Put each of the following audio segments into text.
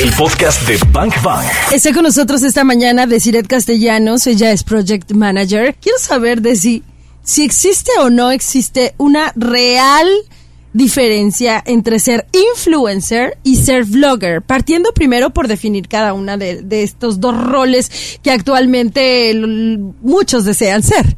el podcast de Bank Bank. Está con nosotros esta mañana Desiret Castellanos, ella es Project Manager. Quiero saber de si, si existe o no existe una real diferencia entre ser influencer y ser vlogger, partiendo primero por definir cada una de, de estos dos roles que actualmente muchos desean ser.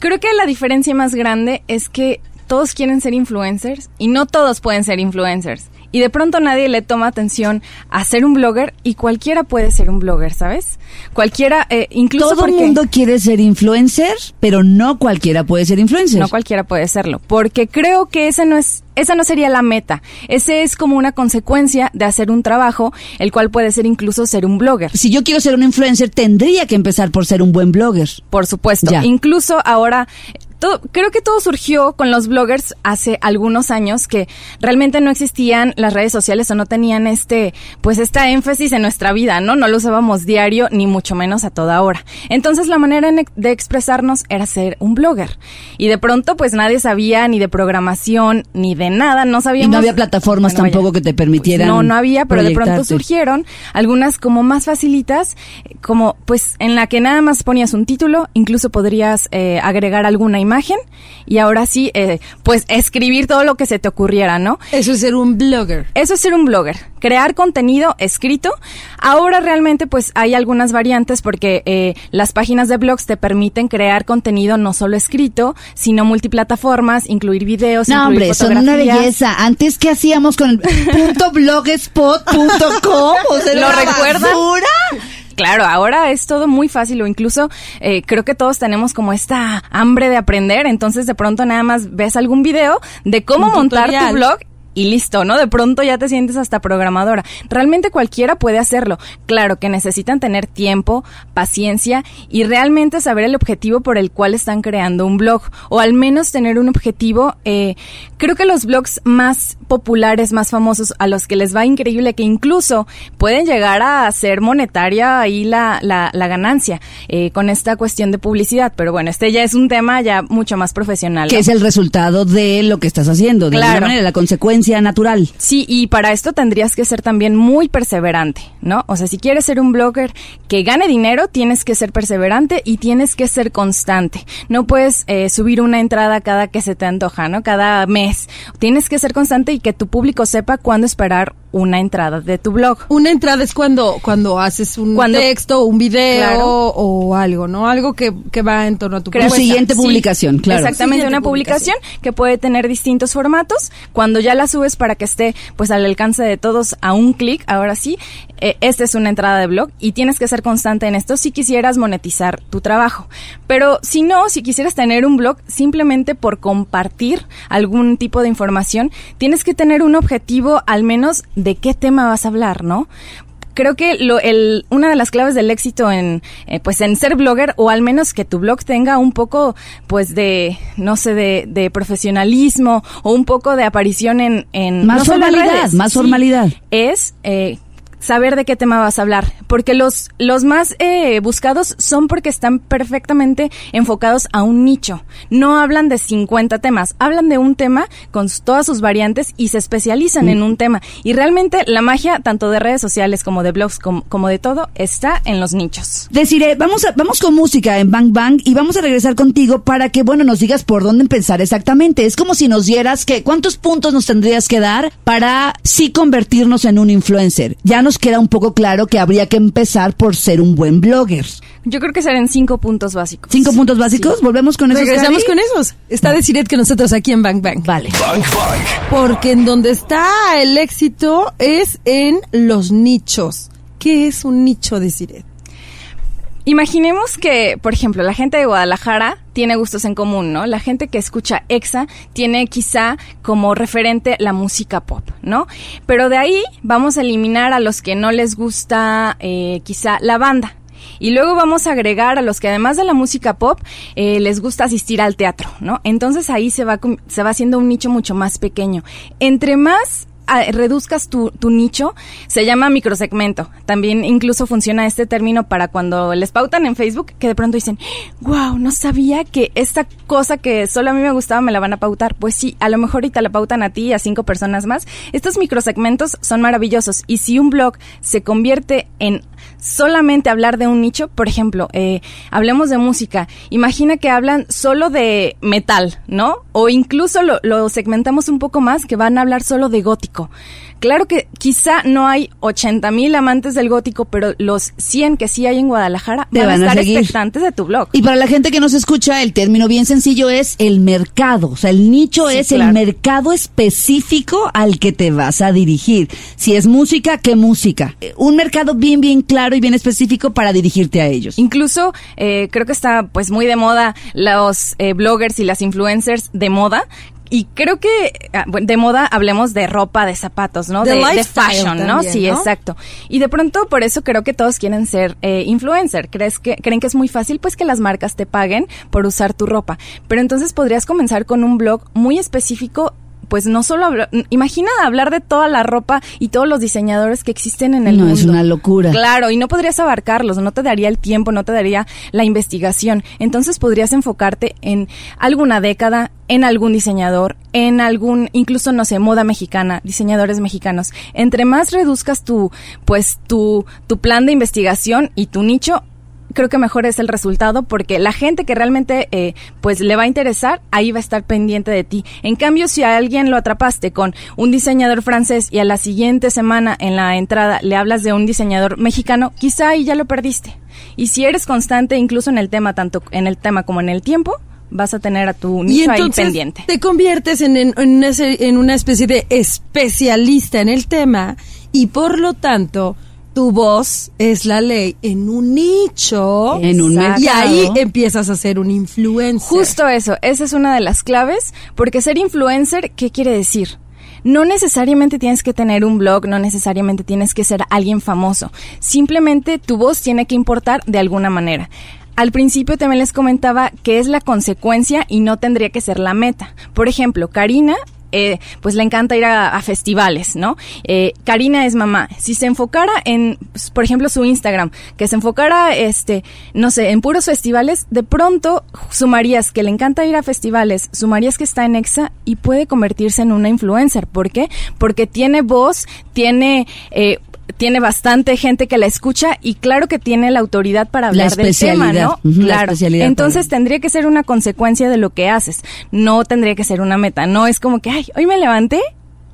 Creo que la diferencia más grande es que todos quieren ser influencers y no todos pueden ser influencers. Y de pronto nadie le toma atención a ser un blogger y cualquiera puede ser un blogger, ¿sabes? Cualquiera, eh, incluso Todo el mundo quiere ser influencer, pero no cualquiera puede ser influencer. No cualquiera puede serlo, porque creo que ese no es, esa no sería la meta. Ese es como una consecuencia de hacer un trabajo, el cual puede ser incluso ser un blogger. si yo quiero ser un influencer, tendría que empezar por ser un buen blogger. Por supuesto. Ya. Incluso ahora, todo- creo que todo surgió con los bloggers hace algunos años que realmente no existían las redes sociales o no tenían este, pues esta énfasis en nuestra vida, ¿no? No lo usábamos diario ni mucho menos a toda hora. Entonces la manera en- de expresarnos era ser un blogger. Y de pronto pues nadie sabía ni de programación ni de nada, no Y sabíamos. no había plataformas Bueno, vaya. tampoco que te permitieran. No, no había, pero de pronto surgieron algunas como más facilitas, como pues en la que nada más ponías un título, incluso podrías eh, agregar alguna imagen y ahora sí, eh, pues escribir todo lo que se te ocurriera, ¿no? Eso es ser un blogger. Eso es ser un blogger, crear contenido escrito. Ahora realmente pues hay algunas variantes porque eh, las páginas de blogs te permiten crear contenido no solo escrito, sino multiplataformas, incluir videos, No, incluir hombre, son una belleza. Antes, ¿qué hacíamos con el punto blogspot.com? O sea, ¿Lo recuerdan? basura. Claro, ahora es todo muy fácil o incluso eh, creo que todos tenemos como esta hambre de aprender, entonces de pronto nada más ves algún video de cómo Un montar tutorial. tu blog y listo, ¿no? De pronto ya te sientes hasta programadora. Realmente cualquiera puede hacerlo. Claro que necesitan tener tiempo, paciencia y realmente saber el objetivo por el cual están creando un blog. O al menos tener un objetivo. eh, creo que los blogs más populares, más famosos, a los que les va increíble, que incluso pueden llegar a ser monetaria ahí la, la, la ganancia eh, con esta cuestión de publicidad. Pero bueno, este ya es un tema ya mucho más profesional. Que es el resultado de lo que estás haciendo, de alguna Claro. manera, la consecuencia natural. Sí, y para esto tendrías que ser también muy perseverante, ¿no? O sea, si quieres ser un blogger que gane dinero, tienes que ser perseverante y tienes que ser constante. No puedes eh, subir una entrada cada que se te antoja, ¿no? Cada mes. Tienes que ser constante y que tu público sepa cuándo esperar una entrada de tu blog. Una entrada es cuando, cuando haces un Cuando- texto, un video Claro. o algo, ¿no? Algo que, que va en torno a tu Creo- Tu siguiente publicación, claro. Exactamente, una publicación, que puede tener distintos formatos. Cuando ya la subes para que esté pues al alcance de todos a un clic, ahora sí, eh, esta es una entrada de blog y tienes que ser constante en esto si quisieras monetizar tu trabajo. Pero si no, si quisieras tener un blog simplemente por compartir algún tipo de información, tienes que tener un objetivo al menos de qué tema vas a hablar, ¿no? creo que lo, el, una de las claves del éxito en, eh, pues en ser blogger o al menos que tu blog tenga un poco, pues de, no sé, de, de profesionalismo o un poco de aparición en, en Más no formalidad, redes, más sí, formalidad. Es eh, saber de qué tema vas a hablar, porque los los más eh, buscados son porque están perfectamente enfocados a un nicho. No hablan de 50 temas, hablan de un tema con todas sus variantes y se especializan en un tema. Y realmente la magia tanto de redes sociales como de blogs como, como de todo está en los nichos. Deciré, vamos a, vamos con música en Bang Bang y vamos a regresar contigo para que, bueno, nos digas por dónde empezar exactamente. Es como si nos dieras que, ¿cuántos puntos nos tendrías que dar para sí convertirnos en un influencer? Ya nos queda un poco claro que habría que empezar por ser un buen blogger. Yo creo que serán cinco puntos básicos. ¿Cinco puntos básicos? ¿Volvemos con eso? Regresamos con esos. Está Deciret que nosotros aquí en Bang Bang. Vale. Bank Bank. Porque en donde está el éxito es en los nichos. ¿Qué es un nicho de Siret? Imaginemos que, por ejemplo, la gente de Guadalajara tiene gustos en común, ¿no? La gente que escucha EXA tiene quizá como referente la música pop, ¿no? Pero de ahí vamos a eliminar a los que no les gusta eh, quizá la banda. Y luego vamos a agregar a los que además de la música pop eh, les gusta asistir al teatro, ¿no? Entonces ahí se va se va haciendo un nicho mucho más pequeño. Entre más ah, reduzcas tu, nicho, se llama microsegmento. También incluso funciona este término para cuando les pautan en Facebook, que de pronto dicen, wow, no sabía que esta cosa que solo a mí me gustaba me la van a pautar. Pues sí, a lo mejor ahorita la pautan a ti y a cinco personas más. Estos microsegmentos son maravillosos y si un blog se convierte en solamente hablar de un nicho, por ejemplo, eh, hablemos de música, imagina que hablan solo de metal, ¿no? O incluso lo segmentamos un poco más, que van a hablar solo de gótico. Claro que quizá no hay 80 mil amantes del gótico, pero los 100 que sí hay en Guadalajara Te van, van a estar seguir. expectantes de tu blog. Y para la gente que nos escucha, el término bien sencillo es el mercado. O sea, el nicho Sí, es claro. el mercado específico al que te vas a dirigir. Si es música, ¿qué música? Eh, Un mercado bien, bien claro y bien específico para dirigirte a ellos. Incluso eh, creo que está pues muy de moda los eh, bloggers y las influencers de moda. Y creo que ah, de moda hablemos de ropa, de zapatos, ¿no? De De, fashion, ¿no? Sí, ¿no? exacto. Y de pronto por eso creo que todos quieren ser eh, influencer. ¿Crees que creen que es muy fácil pues que las marcas te paguen por usar tu ropa? Pero entonces podrías comenzar con un blog muy específico pues no solo hablar, imagina hablar de toda la ropa y todos los diseñadores que existen en el No, mundo. es una locura. Claro, y no podrías abarcarlos, no te daría el tiempo, no te daría la investigación. Entonces podrías enfocarte en alguna década, en algún diseñador, en algún, incluso no sé, moda mexicana, diseñadores mexicanos. Entre más reduzcas tu, pues tu, tu plan de investigación y tu nicho, creo que mejor es el resultado porque la gente que realmente eh, pues le va a interesar ahí va a estar pendiente de ti. En cambio si a alguien lo atrapaste con un diseñador francés y a la siguiente semana en la entrada le hablas de un diseñador mexicano quizá ahí ya lo perdiste. Y si eres constante incluso en el tema tanto en el tema como en el tiempo vas a tener a tu Y nicho ahí entonces pendiente. te conviertes en, en, en una, en una especie de especialista en el tema y por lo tanto tu voz es la ley en un nicho. En un. Y ahí empiezas a ser un influencer. Justo eso, esa es una de las claves, porque ser influencer, ¿qué quiere decir? No necesariamente tienes que tener un blog, no necesariamente tienes que ser alguien famoso. Simplemente tu voz tiene que importar de alguna manera. Al principio también les comentaba que es la consecuencia y no tendría que ser la meta. Por ejemplo, Karina eh, pues le encanta ir a, festivales, ¿no? Eh, Karina es mamá. Si se enfocara en, pues, por ejemplo, su Instagram, que se enfocara, este, no sé, en puros festivales, de pronto sumarías que le encanta ir a festivales, sumarías que está en EXA y puede convertirse en una influencer. ¿Por qué? Porque tiene voz, tiene... Eh, tiene bastante gente que la escucha y claro que tiene la autoridad para La hablar del tema. ¿no? Claro. Entonces para- tendría que ser una consecuencia de lo que haces. No tendría que ser una meta. No es como que, ay, hoy me levanté,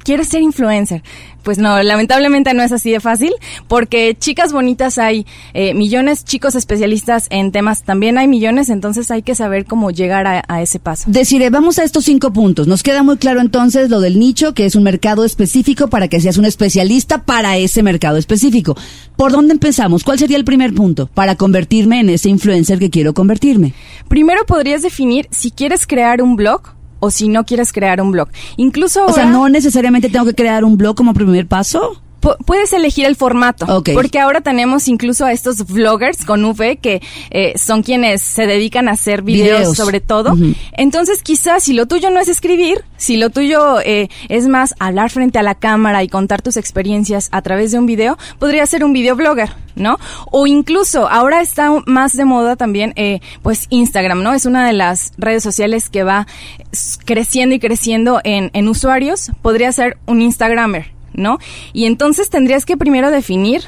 quiero ser influencer. Pues no, lamentablemente no es así de fácil, porque chicas bonitas hay eh, millones, chicos especialistas en temas también hay millones, entonces hay que saber cómo llegar a, a ese paso. Deciré, vamos a estos cinco puntos. Nos queda muy claro entonces lo del nicho, que es un mercado específico para que seas un especialista para ese mercado específico. ¿Por dónde empezamos? ¿Cuál sería el primer punto para convertirme en ese influencer que quiero convertirme? Primero podrías definir si quieres crear un blog o si no quieres crear un blog. Incluso O sea, no necesariamente tengo que crear un blog como primer paso. Pu- puedes elegir el formato. Ok. Porque ahora tenemos incluso a estos vloggers con V que eh, son quienes se dedican a hacer videos, Videos. sobre todo. Entonces, quizás si lo tuyo no es escribir, si lo tuyo eh, es más hablar frente a la cámara y contar tus experiencias a través de un video, podría ser un videoblogger, ¿no? O incluso ahora está más de moda también, eh, pues Instagram, ¿no? Es una de las redes sociales que va creciendo y creciendo en, en usuarios. Podría ser un Instagramer. ¿No? Y entonces tendrías que primero definir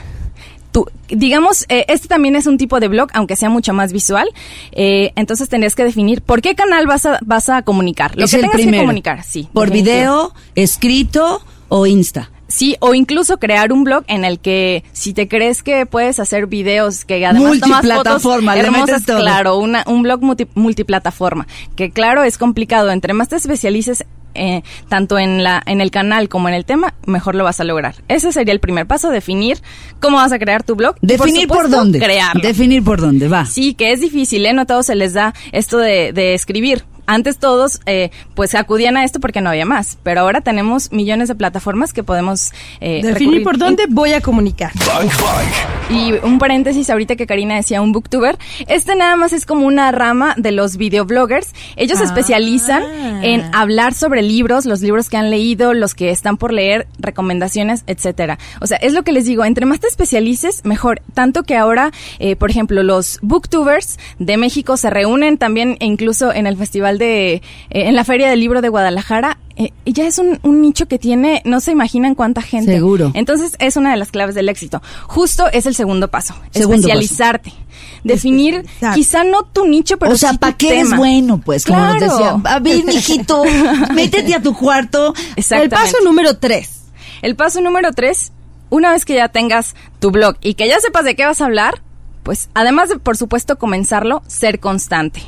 tu, digamos, eh, este también es un tipo de blog, aunque sea mucho más visual. Eh, entonces tendrías que definir por qué canal vas a, vas a comunicar. Lo es que el tengas que comunicar, sí. Por video, escrito o Insta. Sí, o incluso crear un blog en el que si te crees que puedes hacer videos que además tomas fotos hermosas, claro, una, un blog multi- multiplataforma, que claro es complicado, entre más te especialices eh, tanto en la en el canal como en el tema, mejor lo vas a lograr. Ese sería el primer paso, definir cómo vas a crear tu blog. Definir por, supuesto, dónde. Crearlo. Definir por dónde, va. Sí, que es difícil, ¿eh? No a todos se les da esto de, de escribir. Antes todos, eh, pues, acudían a esto porque no había más. Pero ahora tenemos millones de plataformas que podemos eh, Definir recurrir. por dónde voy a comunicar. Y un paréntesis ahorita que Karina decía un booktuber, este nada más es como una rama de los videobloggers. Ellos se Ah. especializan en hablar sobre libros, los libros que han leído, los que están por leer, recomendaciones, etcétera. O sea, es lo que les digo, entre más te especialices, mejor. Tanto que ahora, eh, por ejemplo, los booktubers de México se reúnen también e incluso en el festival de, eh, en la Feria del Libro de Guadalajara. eh, ya es un, un nicho que tiene, no se imaginan cuánta gente. Seguro. Entonces es una de las claves del éxito. Justo es el segundo paso, Segundo especializarte. Definir quizá no tu nicho, pero o sea, sí ¿para qué eres tema. bueno? Pues, como nos Claro. decía, a ver, mijito, métete a tu cuarto. El Exactamente. paso número tres. El paso número tres, una vez que ya tengas tu blog y que ya sepas de qué vas a hablar, pues además de, por supuesto, comenzarlo, ser constante.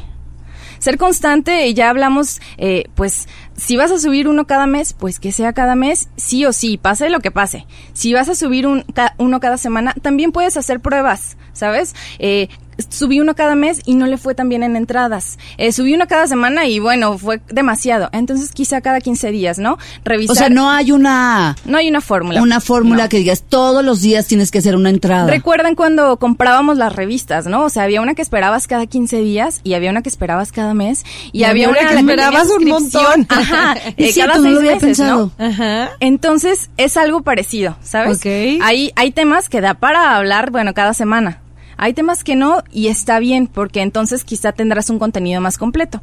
Ser constante, y ya hablamos, eh, pues, si vas a subir uno cada mes, pues que sea cada mes, sí o sí, pase lo que pase. Si vas a subir un, ca- uno cada semana, también puedes hacer pruebas, ¿sabes? Eh, subí uno cada mes y no le fue tan bien en entradas. Eh, subí uno cada semana y bueno, fue demasiado. Entonces quizá cada 15 días, ¿no? Revisar. O sea, no hay una, No hay una fórmula. una fórmula No. que digas todos los días tienes que hacer una entrada. Recuerdan cuando comprábamos las revistas, ¿no? O sea, había una que esperabas cada 15 días y había una que esperabas cada mes y, Y había, había una que esperabas un montón. Ajá, Es eh, cierto, cada no lo seis había meses, ¿no? pensado. Ajá. Entonces es algo parecido, ¿sabes? Hay, hay temas que da para hablar, bueno, cada semana. Hay temas que no y está bien porque entonces quizá tendrás un contenido más completo.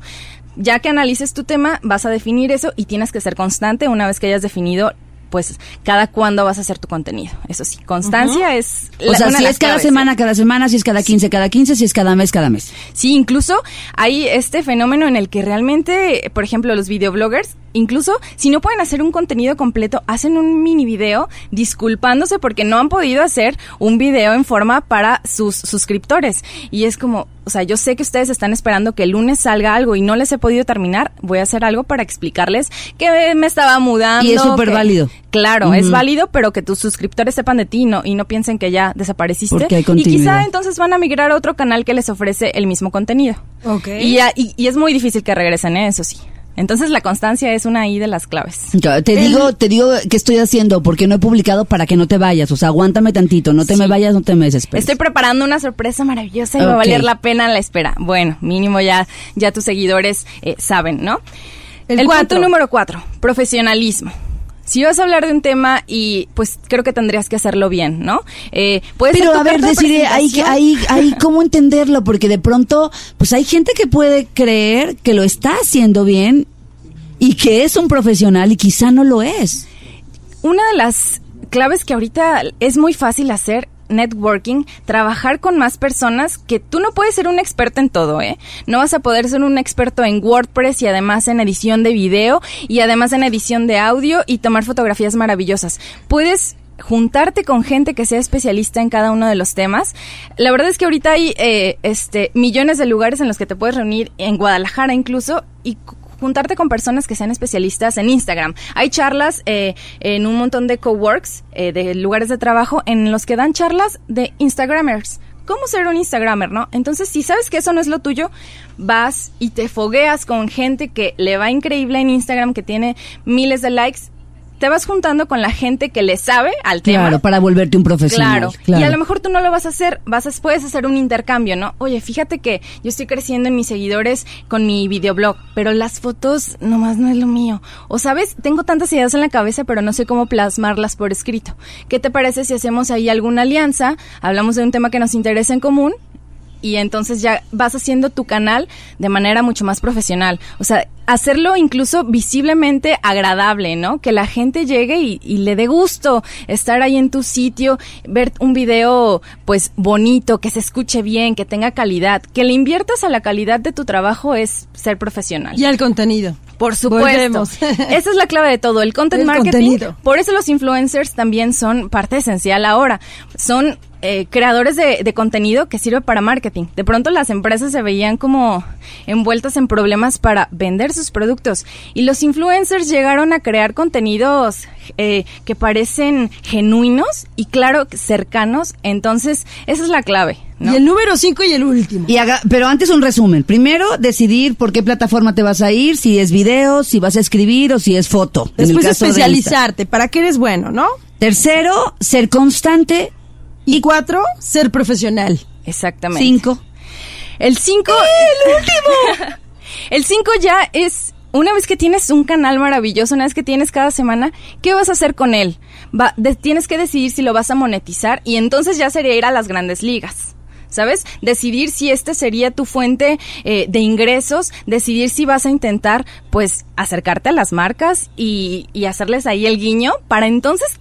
Ya que analices tu tema, vas a definir eso y tienes que ser constante una vez que hayas definido pues cada cuándo vas a hacer tu contenido. Eso sí, constancia es o sea, una si es cada claves, ¿eh? semana, cada semana, si es cada 15, cada 15, si es cada mes, cada mes. Sí, incluso hay este fenómeno en el que realmente, por ejemplo, los videobloggers, incluso si no pueden hacer un contenido completo, hacen un mini video disculpándose porque no han podido hacer un video en forma para sus suscriptores. Y es como, o sea, yo sé que ustedes están esperando que el lunes salga algo y no les he podido terminar, voy a hacer algo para explicarles que me estaba mudando. Y es súper válido. Claro, es válido, pero que tus suscriptores sepan de ti y no, y no piensen que ya desapareciste. Porque hay y quizá entonces van a migrar a otro canal que les ofrece el mismo contenido. Ok. Y, ya- y, y es muy difícil que regresen, ¿eh? eso sí. Entonces la constancia es una ahí de las claves. Yo te digo, te digo qué estoy haciendo porque no he publicado para que no te vayas. O sea, aguántame tantito, no te Sí. me vayas, no te me desesperes. Estoy preparando una sorpresa maravillosa y va a valer la pena la espera. Bueno, mínimo ya, ya tus seguidores eh, saben, ¿no? El El, cuatro. punto número cuatro, profesionalismo. Si vas a hablar de un tema y pues creo que tendrías que hacerlo bien, ¿no? Eh, puede ser Pero a ver, decir, ahí, presentación. ahí, ahí, ¿cómo entenderlo? Porque de pronto, pues hay gente que puede creer que lo está haciendo bien y que es un profesional y quizá no lo es. Una de las claves que ahorita es muy fácil hacer networking, trabajar con más personas que tú no puedes ser un experto en todo, ¿eh? No vas a poder ser un experto en WordPress y además en edición de video y además en edición de audio y tomar fotografías maravillosas. Puedes juntarte con gente que sea especialista en cada uno de los temas. La verdad es que ahorita hay eh, este millones de lugares en los que te puedes reunir en Guadalajara incluso y juntarte con personas que sean especialistas en Instagram. Hay charlas eh, en un montón de coworks, eh, de lugares de trabajo, en los que dan charlas de Instagramers. ¿Cómo ser un Instagramer, no? Entonces, si sabes que eso no es lo tuyo, vas y te fogueas con gente que le va increíble en Instagram, que tiene miles de likes. Te vas juntando con la gente que le sabe al tema. Claro, para volverte un profesional. Claro. Claro. Y a lo mejor tú no lo vas a hacer, vas a, puedes hacer un intercambio, ¿no? Oye, fíjate que yo estoy creciendo en mis seguidores con mi videoblog, pero las fotos nomás no es lo mío. O sabes, tengo tantas ideas en la cabeza, pero no sé cómo plasmarlas por escrito. ¿Qué te parece si hacemos ahí alguna alianza? Hablamos de un tema que nos interesa en común y entonces ya vas haciendo tu canal de manera mucho más profesional. O sea, hacerlo incluso visiblemente agradable, ¿no? Que la gente llegue y, y le dé gusto estar ahí en tu sitio, ver un video pues bonito, que se escuche bien, que tenga calidad. Que le inviertas a la calidad de tu trabajo es ser profesional. Y al contenido. Por supuesto. Volvemos. Esa es la clave de todo, el content El marketing. contenido. Por eso los influencers también son parte esencial ahora. Son eh, creadores de, de contenido que sirve para marketing. De pronto las empresas se veían como envueltas en problemas para vender sus productos. Y los influencers llegaron a crear contenidos eh, que parecen genuinos y claro, cercanos. Entonces, esa es la clave. ¿no? Y el número 5 y el último. Y haga, pero antes un resumen. Primero, decidir por qué plataforma te vas a ir, si es video, si vas a escribir o si es foto. en el Después especializarte. ¿Para qué eres bueno, no? Tercero, ser constante. Y cuatro, ser profesional. Exactamente. Cinco. El 5. ¡El último! el 5 ya es. Una vez que tienes un canal maravilloso, una vez que tienes cada semana, ¿qué vas a hacer con él? Va, de- tienes que decidir si lo vas a monetizar y entonces ya sería ir a las grandes ligas. ¿Sabes? Decidir si este sería tu fuente eh, de ingresos, decidir si vas a intentar, pues, acercarte a las marcas y, y hacerles ahí el guiño para entonces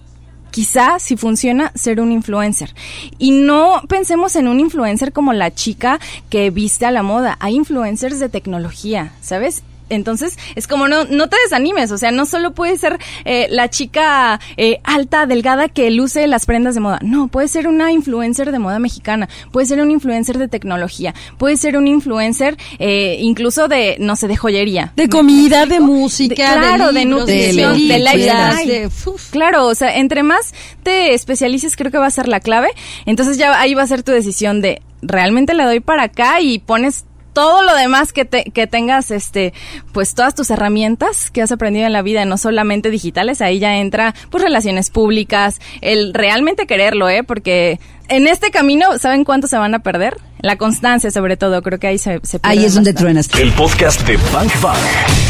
quizá si funciona ser un influencer. Y no pensemos en un influencer como la chica que viste a la moda. Hay influencers de tecnología, ¿sabes? Entonces, es como no, no te desanimes, o sea, no solo puede ser eh, la chica eh, alta, delgada que luce las prendas de moda, no, puede ser una influencer de moda mexicana, puede ser un influencer de tecnología, puede ser un influencer eh, incluso de, no sé, de joyería. De ¿Me comida, de música, claro, de, libros, nutrición, de, lifestyle. de- uf. Claro, o sea, entre más te especialices, creo que va a ser la clave. Entonces ya ahí va a ser tu decisión de realmente le doy para acá y pones todo lo demás que, te, que tengas, este, pues todas tus herramientas que has aprendido en la vida, no solamente digitales, ahí ya entra, pues relaciones públicas, el realmente quererlo, ¿eh? Porque en este camino, ¿saben cuánto se van a perder? La constancia, sobre todo, creo que ahí se, se Ahí es donde truenas. El podcast de Bank Bank.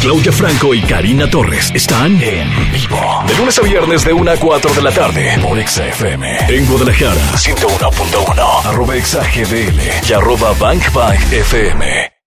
Claudia Franco y Karina Torres están en vivo. De lunes a viernes de 1 a 4 de la tarde por Exa FM. En Guadalajara, 101.1. Arroba Exa GDL y arroba Bank Bank FM.